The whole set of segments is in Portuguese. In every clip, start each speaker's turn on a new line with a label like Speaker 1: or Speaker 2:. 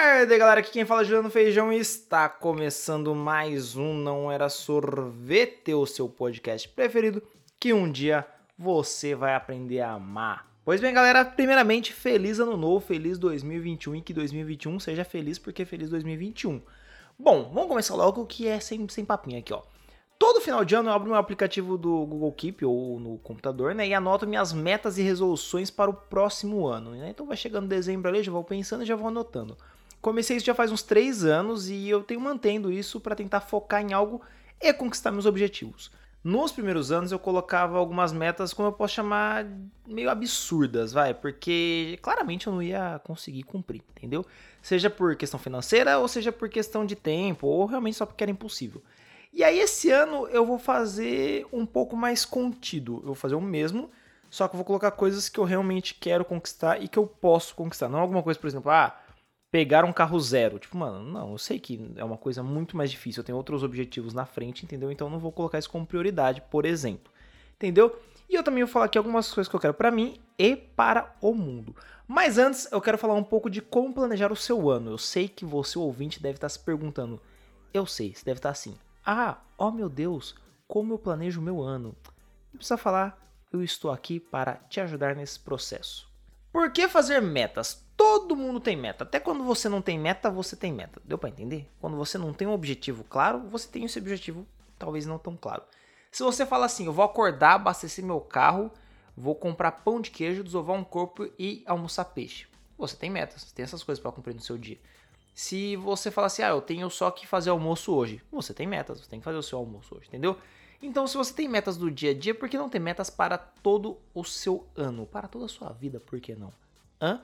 Speaker 1: tarde, galera. Aqui quem fala é Juliano Feijão está começando mais um Não Era Sorvete, o seu podcast preferido, que um dia você vai aprender a amar. Pois bem, galera, primeiramente, feliz ano novo, feliz 2021 e que 2021 seja feliz porque feliz 2021. Bom, vamos começar logo que é sem, sem papinho aqui, ó. Todo final de ano eu abro meu aplicativo do Google Keep ou no computador, né, e anoto minhas metas e resoluções para o próximo ano, né? Então vai chegando dezembro ali, já vou pensando e já vou anotando. Comecei isso já faz uns 3 anos e eu tenho mantendo isso para tentar focar em algo e conquistar meus objetivos. Nos primeiros anos eu colocava algumas metas, como eu posso chamar, meio absurdas, vai, porque claramente eu não ia conseguir cumprir, entendeu? Seja por questão financeira, ou seja por questão de tempo, ou realmente só porque era impossível. E aí esse ano eu vou fazer um pouco mais contido. Eu vou fazer o mesmo, só que eu vou colocar coisas que eu realmente quero conquistar e que eu posso conquistar. Não alguma coisa, por exemplo, ah, pegar um carro zero. Tipo, mano, não, eu sei que é uma coisa muito mais difícil. Eu tenho outros objetivos na frente, entendeu? Então não vou colocar isso como prioridade, por exemplo. Entendeu? E eu também vou falar aqui algumas coisas que eu quero para mim e para o mundo. Mas antes, eu quero falar um pouco de como planejar o seu ano. Eu sei que você, ouvinte, deve estar se perguntando. Eu sei, você deve estar assim. Ah, oh meu Deus, como eu planejo o meu ano? Não precisa falar, eu estou aqui para te ajudar nesse processo. Por que fazer metas? Todo mundo tem meta. Até quando você não tem meta, você tem meta. Deu para entender? Quando você não tem um objetivo claro, você tem esse objetivo talvez não tão claro. Se você fala assim, eu vou acordar, abastecer meu carro, vou comprar pão de queijo, desovar um corpo e almoçar peixe. Você tem metas, você tem essas coisas para cumprir no seu dia. Se você fala assim, ah, eu tenho só que fazer almoço hoje, você tem metas, você tem que fazer o seu almoço hoje, entendeu? Então, se você tem metas do dia a dia, por que não ter metas para todo o seu ano? Para toda a sua vida, por que não? Hã?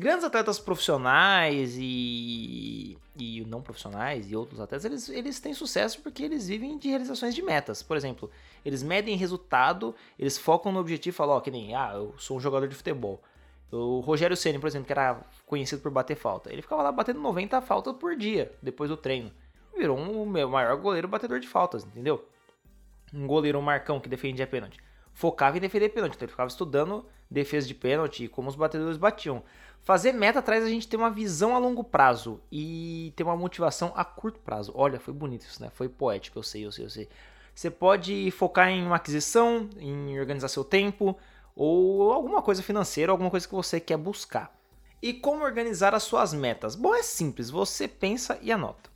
Speaker 1: Grandes atletas profissionais e, e não profissionais e outros atletas, eles, eles têm sucesso porque eles vivem de realizações de metas. Por exemplo, eles medem resultado, eles focam no objetivo e falam, ó, oh, que nem, ah, eu sou um jogador de futebol. O Rogério Ceni, por exemplo, que era conhecido por bater falta, ele ficava lá batendo 90 faltas por dia depois do treino. Virou um, o maior goleiro batedor de faltas, entendeu? Um goleiro um Marcão que defendia pênalti. Focava em defender pênalti, então ele ficava estudando defesa de pênalti como os batedores batiam. Fazer meta traz a gente ter uma visão a longo prazo e ter uma motivação a curto prazo. Olha, foi bonito isso, né? Foi poético, eu sei, eu sei, eu sei. Você pode focar em uma aquisição, em organizar seu tempo, ou alguma coisa financeira, alguma coisa que você quer buscar. E como organizar as suas metas? Bom, é simples, você pensa e anota.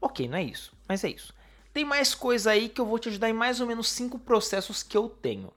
Speaker 1: Ok, não é isso, mas é isso. Tem mais coisa aí que eu vou te ajudar em mais ou menos cinco processos que eu tenho.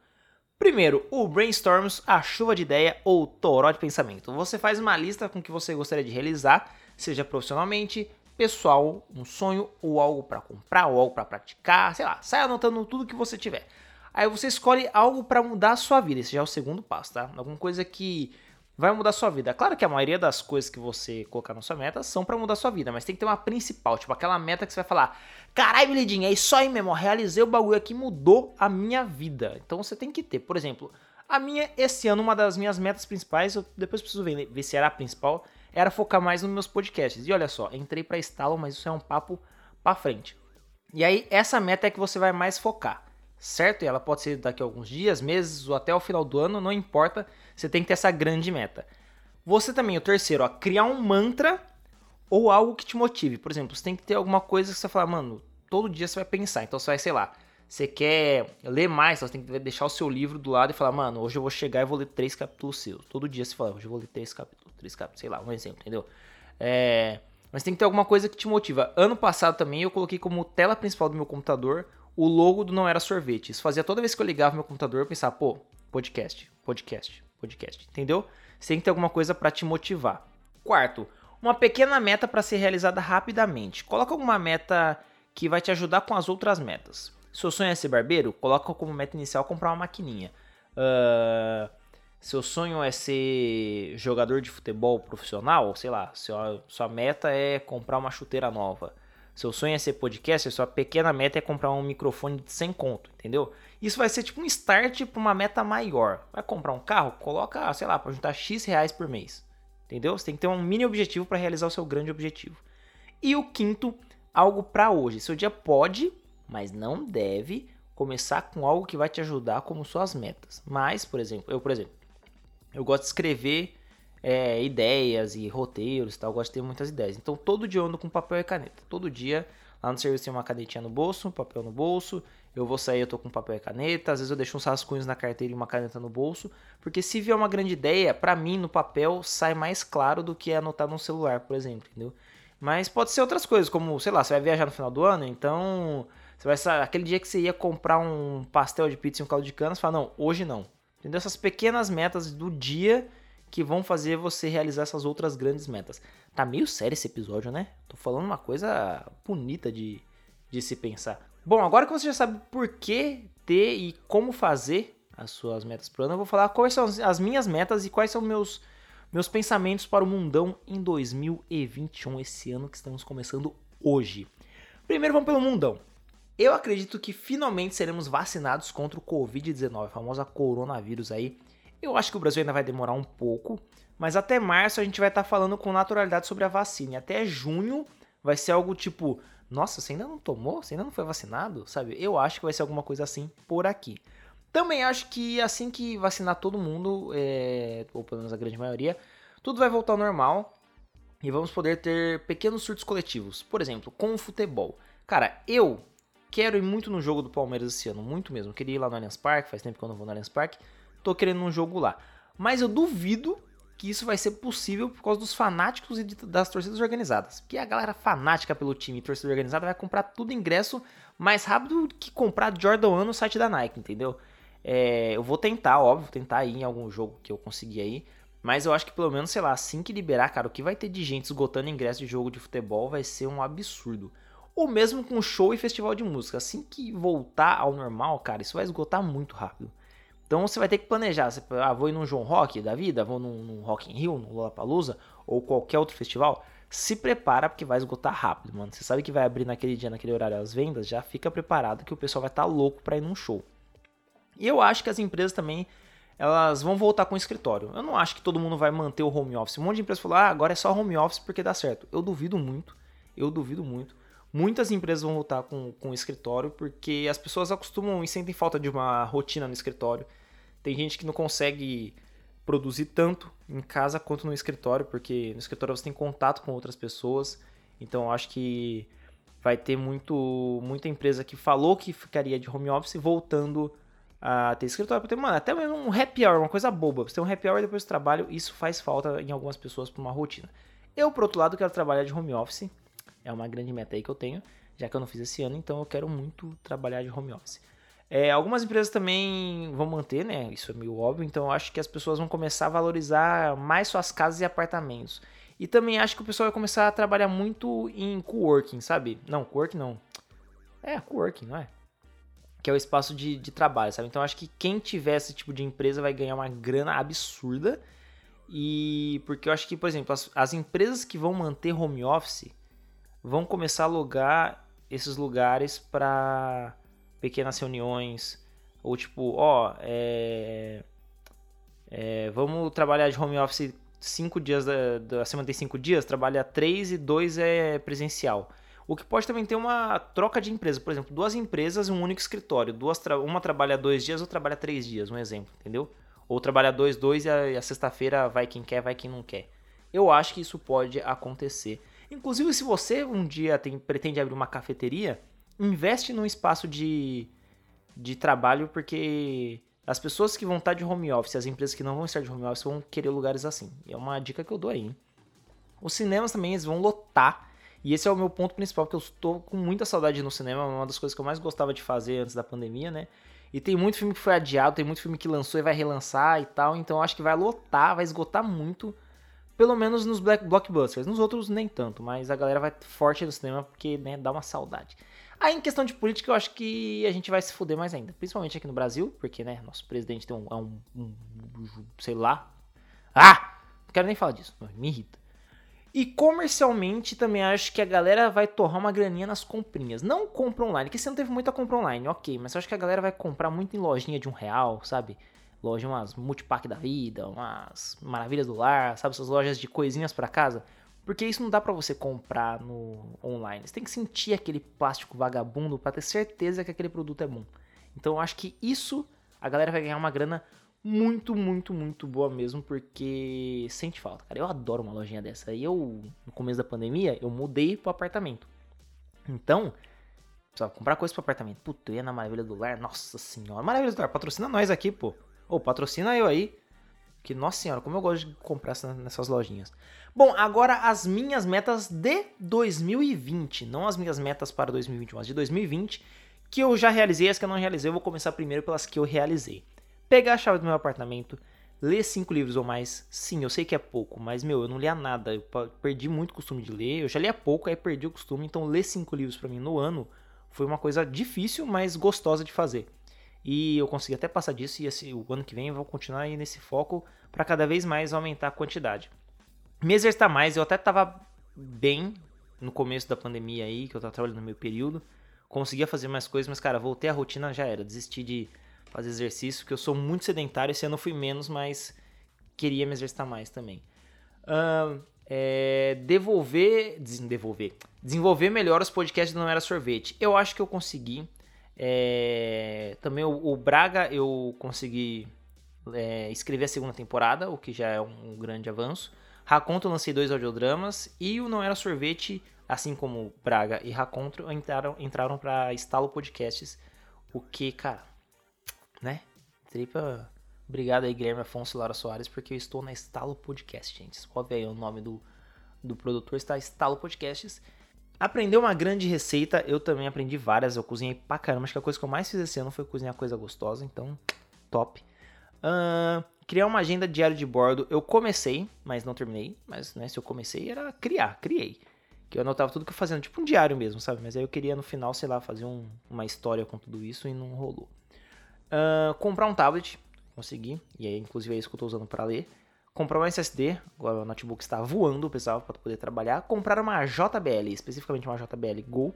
Speaker 1: Primeiro, o brainstorms, a chuva de ideia ou toró de pensamento. Você faz uma lista com o que você gostaria de realizar, seja profissionalmente, pessoal, um sonho ou algo para comprar ou algo para praticar, sei lá, sai anotando tudo que você tiver. Aí você escolhe algo para mudar a sua vida. Esse já é o segundo passo, tá? Alguma coisa que vai mudar sua vida. Claro que a maioria das coisas que você colocar na sua meta são para mudar sua vida, mas tem que ter uma principal, tipo aquela meta que você vai falar: "Caralho, Lidinha, é isso aí mesmo, realizei o bagulho aqui, mudou a minha vida". Então você tem que ter, por exemplo, a minha esse ano uma das minhas metas principais, eu depois preciso ver, ver se era a principal, era focar mais nos meus podcasts. E olha só, entrei para estalo, mas isso é um papo para frente. E aí essa meta é que você vai mais focar certo? E ela pode ser daqui a alguns dias, meses ou até o final do ano, não importa. Você tem que ter essa grande meta. Você também, o terceiro, ó, criar um mantra ou algo que te motive. Por exemplo, você tem que ter alguma coisa que você fala, mano, todo dia você vai pensar. Então você vai, sei lá, você quer ler mais, então você tem que deixar o seu livro do lado e falar, mano, hoje eu vou chegar e vou ler três capítulos seus. Todo dia você fala, hoje eu vou ler três capítulos, três capítulos, sei lá, um exemplo, entendeu? É... Mas tem que ter alguma coisa que te motiva. Ano passado também eu coloquei como tela principal do meu computador o logo do Não Era Sorvete. Isso fazia toda vez que eu ligava meu computador, eu pensava, pô, podcast, podcast, podcast, entendeu? Você tem que ter alguma coisa para te motivar. Quarto, uma pequena meta para ser realizada rapidamente. Coloca alguma meta que vai te ajudar com as outras metas. Seu sonho é ser barbeiro? Coloca como meta inicial comprar uma maquininha. Uh, seu sonho é ser jogador de futebol profissional? Sei lá, sua, sua meta é comprar uma chuteira nova. Seu sonho é ser podcaster, sua pequena meta é comprar um microfone de 100 conto, entendeu? Isso vai ser tipo um start para uma meta maior. Vai comprar um carro? Coloca, sei lá, para juntar X reais por mês. Entendeu? Você tem que ter um mini objetivo para realizar o seu grande objetivo. E o quinto, algo para hoje. Seu dia pode, mas não deve começar com algo que vai te ajudar como suas metas. Mas, por exemplo, eu, por exemplo, eu gosto de escrever é, ideias e roteiros tal. Eu gosto de ter muitas ideias. Então todo dia eu ando com papel e caneta. Todo dia lá no serviço tem uma canetinha no bolso, um papel no bolso. Eu vou sair, eu tô com papel e caneta. Às vezes eu deixo uns rascunhos na carteira e uma caneta no bolso. Porque se vier uma grande ideia, para mim no papel sai mais claro do que anotar no celular, por exemplo, entendeu? Mas pode ser outras coisas, como, sei lá, você vai viajar no final do ano, então você vai aquele dia que você ia comprar um pastel de pizza e um caldo de cana, você fala, não, hoje não. Entendeu? Essas pequenas metas do dia que vão fazer você realizar essas outras grandes metas. Tá meio sério esse episódio, né? Tô falando uma coisa bonita de, de se pensar. Bom, agora que você já sabe por que ter e como fazer as suas metas pro ano, eu vou falar quais são as minhas metas e quais são meus meus pensamentos para o mundão em 2021, esse ano que estamos começando hoje. Primeiro vamos pelo mundão. Eu acredito que finalmente seremos vacinados contra o Covid-19, a famosa coronavírus aí. Eu acho que o Brasil ainda vai demorar um pouco, mas até março a gente vai estar tá falando com naturalidade sobre a vacina. E até junho vai ser algo tipo, nossa, você ainda não tomou? Você ainda não foi vacinado? Sabe? Eu acho que vai ser alguma coisa assim por aqui. Também acho que assim que vacinar todo mundo, é, ou pelo menos a grande maioria, tudo vai voltar ao normal e vamos poder ter pequenos surtos coletivos. Por exemplo, com o futebol. Cara, eu quero ir muito no jogo do Palmeiras esse ano, muito mesmo. queria ir lá no Allianz Parque, faz tempo que eu não vou no Allianz Parque. Tô querendo um jogo lá. Mas eu duvido que isso vai ser possível por causa dos fanáticos e das torcidas organizadas. Porque a galera fanática pelo time e torcida organizada vai comprar tudo ingresso mais rápido que comprar Jordan 1 no site da Nike, entendeu? É, eu vou tentar, óbvio, tentar ir em algum jogo que eu conseguir aí. Mas eu acho que pelo menos, sei lá, assim que liberar, cara, o que vai ter de gente esgotando ingresso de jogo de futebol vai ser um absurdo. Ou mesmo com show e festival de música. Assim que voltar ao normal, cara, isso vai esgotar muito rápido. Então você vai ter que planejar. Você, ah, vou ir num João Rock da vida, vou num, num Rock in Rio, no Lollapalooza, ou qualquer outro festival. Se prepara porque vai esgotar rápido, mano. Você sabe que vai abrir naquele dia, naquele horário as vendas, já fica preparado que o pessoal vai estar tá louco para ir num show. E eu acho que as empresas também elas vão voltar com o escritório. Eu não acho que todo mundo vai manter o home office. Um monte de empresas falou: "Ah, agora é só home office porque dá certo". Eu duvido muito. Eu duvido muito. Muitas empresas vão voltar com, com o escritório porque as pessoas acostumam e sentem falta de uma rotina no escritório. Tem gente que não consegue produzir tanto em casa quanto no escritório, porque no escritório você tem contato com outras pessoas. Então acho que vai ter muito, muita empresa que falou que ficaria de home office voltando a ter escritório, pra ter, mano, até mesmo um happy hour, uma coisa boba. Você ter um happy hour depois do trabalho, isso faz falta em algumas pessoas para uma rotina. Eu, por outro lado, quero trabalhar de home office. É uma grande meta aí que eu tenho, já que eu não fiz esse ano, então eu quero muito trabalhar de home office. É, algumas empresas também vão manter, né? Isso é meio óbvio, então eu acho que as pessoas vão começar a valorizar mais suas casas e apartamentos. E também acho que o pessoal vai começar a trabalhar muito em coworking, sabe? Não, coworking não. É, coworking, não é? que é o espaço de, de trabalho, sabe? Então acho que quem tiver esse tipo de empresa vai ganhar uma grana absurda. E porque eu acho que, por exemplo, as, as empresas que vão manter home office vão começar a alugar esses lugares para pequenas reuniões. Ou tipo, ó, é, é, vamos trabalhar de home office cinco dias da, da semana tem cinco dias, trabalha três e dois é presencial. O que pode também ter uma troca de empresa. Por exemplo, duas empresas e um único escritório. Duas tra uma trabalha dois dias, outra trabalha três dias, um exemplo, entendeu? Ou trabalha dois, dois e a, a sexta-feira vai quem quer, vai quem não quer. Eu acho que isso pode acontecer. Inclusive, se você um dia tem, pretende abrir uma cafeteria, investe num espaço de, de trabalho, porque as pessoas que vão estar de home office, as empresas que não vão estar de home office, vão querer lugares assim. É uma dica que eu dou aí. Hein? Os cinemas também eles vão lotar e esse é o meu ponto principal, porque eu estou com muita saudade no cinema, uma das coisas que eu mais gostava de fazer antes da pandemia, né? E tem muito filme que foi adiado, tem muito filme que lançou e vai relançar e tal, então acho que vai lotar, vai esgotar muito, pelo menos nos black blockbusters. Nos outros nem tanto, mas a galera vai forte no cinema porque, né, dá uma saudade. Aí em questão de política, eu acho que a gente vai se fuder mais ainda, principalmente aqui no Brasil, porque, né, nosso presidente tem um, é um, um, um sei lá. Ah! Não quero nem falar disso, me irrita. E comercialmente também acho que a galera vai torrar uma graninha nas comprinhas. Não compra online, que você não teve muita compra online, ok. Mas eu acho que a galera vai comprar muito em lojinha de um real, sabe? Loja, umas multipack da vida, umas maravilhas do lar, sabe? Essas lojas de coisinhas para casa. Porque isso não dá para você comprar no online. Você tem que sentir aquele plástico vagabundo para ter certeza que aquele produto é bom. Então eu acho que isso a galera vai ganhar uma grana muito, muito, muito boa mesmo, porque sente falta, cara. Eu adoro uma lojinha dessa. E eu, no começo da pandemia, eu mudei pro apartamento. Então, precisava comprar coisa pro apartamento. Puta, eu ia na Maravilha do Lar. Nossa senhora. Maravilha do Lar, patrocina nós aqui, pô. Ô, patrocina eu aí. Que, nossa senhora, como eu gosto de comprar nessas lojinhas. Bom, agora as minhas metas de 2020. Não as minhas metas para 2021, mas de 2020. Que eu já realizei, as que eu não realizei, eu vou começar primeiro pelas que eu realizei. Pegar a chave do meu apartamento, ler cinco livros ou mais. Sim, eu sei que é pouco, mas, meu, eu não lia nada. Eu perdi muito costume de ler. Eu já lia pouco, aí perdi o costume. Então, ler cinco livros para mim no ano foi uma coisa difícil, mas gostosa de fazer. E eu consegui até passar disso e esse, o ano que vem eu vou continuar aí nesse foco para cada vez mais aumentar a quantidade. Me exercitar mais, eu até estava bem no começo da pandemia aí, que eu estava trabalhando no meu período. Conseguia fazer mais coisas, mas cara, voltei à rotina já era. Desisti de fazer exercício, porque eu sou muito sedentário. Esse ano eu fui menos, mas queria me exercitar mais também. Uh, é, devolver, desenvolver, desenvolver melhor os podcasts do Não Era Sorvete. Eu acho que eu consegui. É, também o, o, Braga eu consegui é, escrever a segunda temporada, o que já é um, um grande avanço. Raconto eu lancei dois audiodramas e o Não Era Sorvete, assim como Braga e Raconto, entraram, entraram para Estalo Podcasts. O que, cara, né? Tripa. Obrigado aí, Guilherme Afonso e Laura Soares, porque eu estou na Estalo Podcast, gente. Escreve aí o nome do, do produtor, está Estalo Podcasts. Aprender uma grande receita, eu também aprendi várias, eu cozinhei pra caramba. Acho que a coisa que eu mais fiz esse ano foi cozinhar coisa gostosa, então, top. Uh, criar uma agenda diária de bordo, eu comecei, mas não terminei. Mas né, se eu comecei era criar, criei. Que eu anotava tudo que eu fazia, tipo um diário mesmo, sabe? Mas aí eu queria no final, sei lá, fazer um, uma história com tudo isso e não rolou. Uh, comprar um tablet, consegui, e aí inclusive é isso que eu estou usando para ler comprar um SSD, agora o notebook está voando, pessoal, para poder trabalhar. Comprar uma JBL, especificamente uma JBL Go,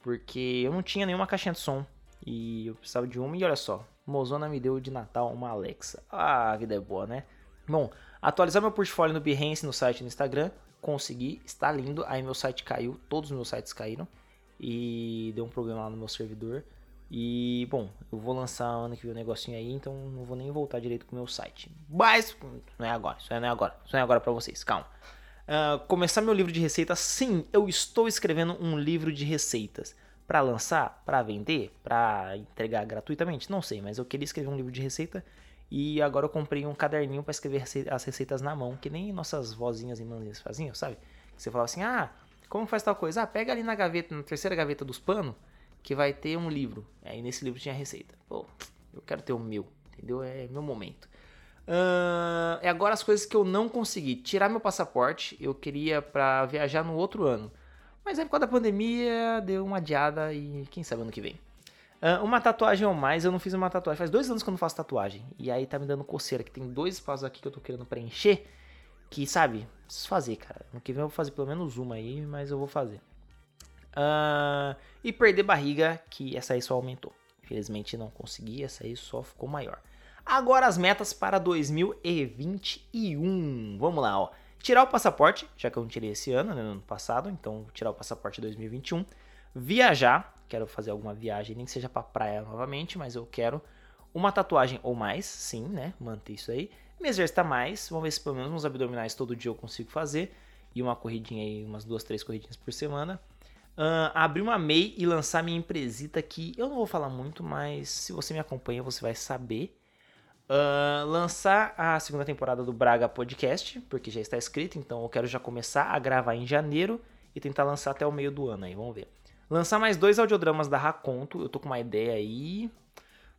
Speaker 1: porque eu não tinha nenhuma caixinha de som e eu precisava de uma. E olha só, Mozona me deu de Natal uma Alexa. Ah, a vida é boa, né? Bom, atualizar meu portfólio no Behance, no site no Instagram. Consegui, está lindo. Aí meu site caiu, todos os meus sites caíram. E deu um problema lá no meu servidor. E, bom, eu vou lançar ano que vem um negocinho aí, então não vou nem voltar direito pro meu site. Mas, não é agora, isso não é agora, isso não é agora pra vocês, calma. Uh, começar meu livro de receitas, sim, eu estou escrevendo um livro de receitas. Para lançar, para vender, para entregar gratuitamente, não sei, mas eu queria escrever um livro de receita e agora eu comprei um caderninho para escrever as receitas na mão, que nem nossas vozinhas e mães faziam, sabe? Você falava assim: "Ah, como faz tal coisa? Ah, pega ali na gaveta, na terceira gaveta dos panos, que vai ter um livro. Aí nesse livro tinha receita. Pô, eu quero ter o meu, entendeu? É meu momento. Uh, é agora as coisas que eu não consegui. Tirar meu passaporte, eu queria para viajar no outro ano. Mas aí por causa da pandemia, deu uma adiada e quem sabe ano que vem. Uh, uma tatuagem ou mais, eu não fiz uma tatuagem. Faz dois anos que eu não faço tatuagem. E aí tá me dando coceira, que tem dois espaços aqui que eu tô querendo preencher. Que, sabe, preciso fazer, cara. No que vem eu vou fazer pelo menos uma aí, mas eu vou fazer. Uh, e perder barriga, que essa aí só aumentou. Infelizmente não consegui, essa aí só ficou maior. Agora as metas para 2021. Vamos lá, ó. Tirar o passaporte, já que eu não tirei esse ano, né, no ano passado, então tirar o passaporte 2021. Viajar, quero fazer alguma viagem, nem que seja para praia novamente, mas eu quero uma tatuagem ou mais, sim, né? Manter isso aí. Me exercitar mais, vamos ver se pelo menos uns abdominais todo dia eu consigo fazer. E uma corridinha aí, umas duas, três corridinhas por semana uh, abrir uma MEI e lançar minha empresita que eu não vou falar muito, mas se você me acompanha, você vai saber. Uh, lançar a segunda temporada do Braga Podcast, porque já está escrito, então eu quero já começar a gravar em janeiro e tentar lançar até o meio do ano aí, vamos ver. Lançar mais dois audiodramas da Raconto, eu tô com uma ideia aí,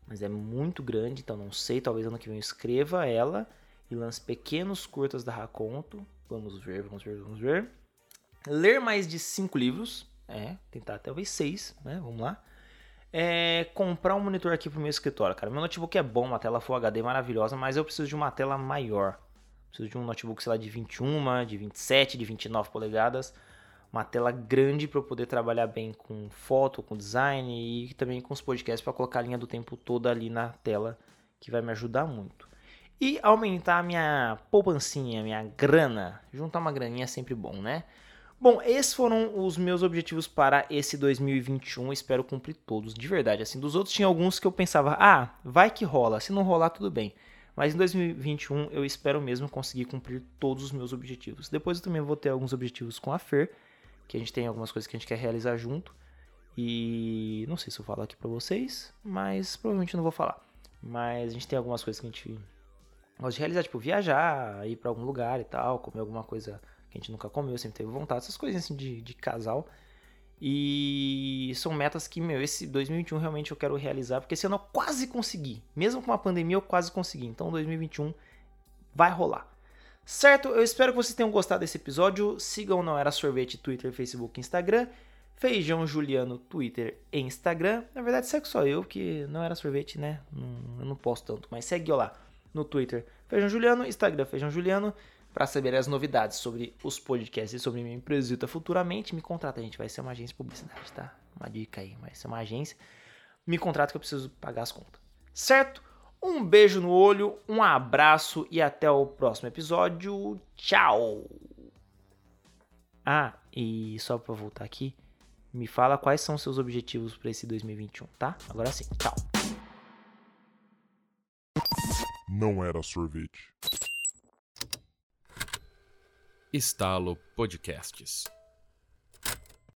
Speaker 1: mas é muito grande, então não sei, talvez ano que vem eu escreva ela e lance pequenos curtas da Raconto. Vamos ver, vamos ver, vamos ver. Ler mais de cinco livros, é, tentar talvez seis, né? Vamos lá. É, comprar um monitor aqui pro meu escritório, cara. Meu notebook é bom, uma tela Full HD maravilhosa, mas eu preciso de uma tela maior. Preciso de um notebook, sei lá, de 21, de 27, de 29 polegadas. Uma tela grande para eu poder trabalhar bem com foto, com design e também com os podcasts para colocar a linha do tempo toda ali na tela, que vai me ajudar muito. E aumentar a minha poupancinha, minha grana. Juntar uma graninha é sempre bom, né? Bom, esses foram os meus objetivos para esse 2021. Espero cumprir todos, de verdade. Assim, dos outros tinha alguns que eu pensava, ah, vai que rola. Se não rolar, tudo bem. Mas em 2021 eu espero mesmo conseguir cumprir todos os meus objetivos. Depois eu também vou ter alguns objetivos com a Fer, que a gente tem algumas coisas que a gente quer realizar junto. E não sei se eu falo aqui pra vocês, mas provavelmente não vou falar. Mas a gente tem algumas coisas que a gente gosta de realizar, tipo viajar, ir para algum lugar e tal, comer alguma coisa que a gente nunca comeu, sempre teve vontade, essas coisas assim de, de casal. E são metas que, meu, esse 2021 realmente eu quero realizar, porque esse ano eu quase consegui. Mesmo com a pandemia, eu quase consegui. Então 2021 vai rolar. Certo? Eu espero que vocês tenham gostado desse episódio. Sigam Não Era Sorvete, Twitter, Facebook Instagram. Feijão Juliano, Twitter e Instagram. Na verdade, segue só eu, que não era sorvete, né? eu não posto tanto, mas segue eu lá no Twitter Feijão Juliano, Instagram Feijão Juliano, para saber as novidades sobre os podcasts e sobre minha empresa futuramente. Me contrata, a gente vai ser uma agência de publicidade, tá? Uma dica aí, vai ser uma agência. Me contrata que eu preciso pagar as contas. Certo? Um beijo no olho, um abraço e até o próximo episódio. Tchau! Ah, e só para voltar aqui, me fala quais são seus objetivos para esse 2021, tá? Agora sim, tchau.
Speaker 2: Não era sorvete.
Speaker 3: Estalo Podcasts.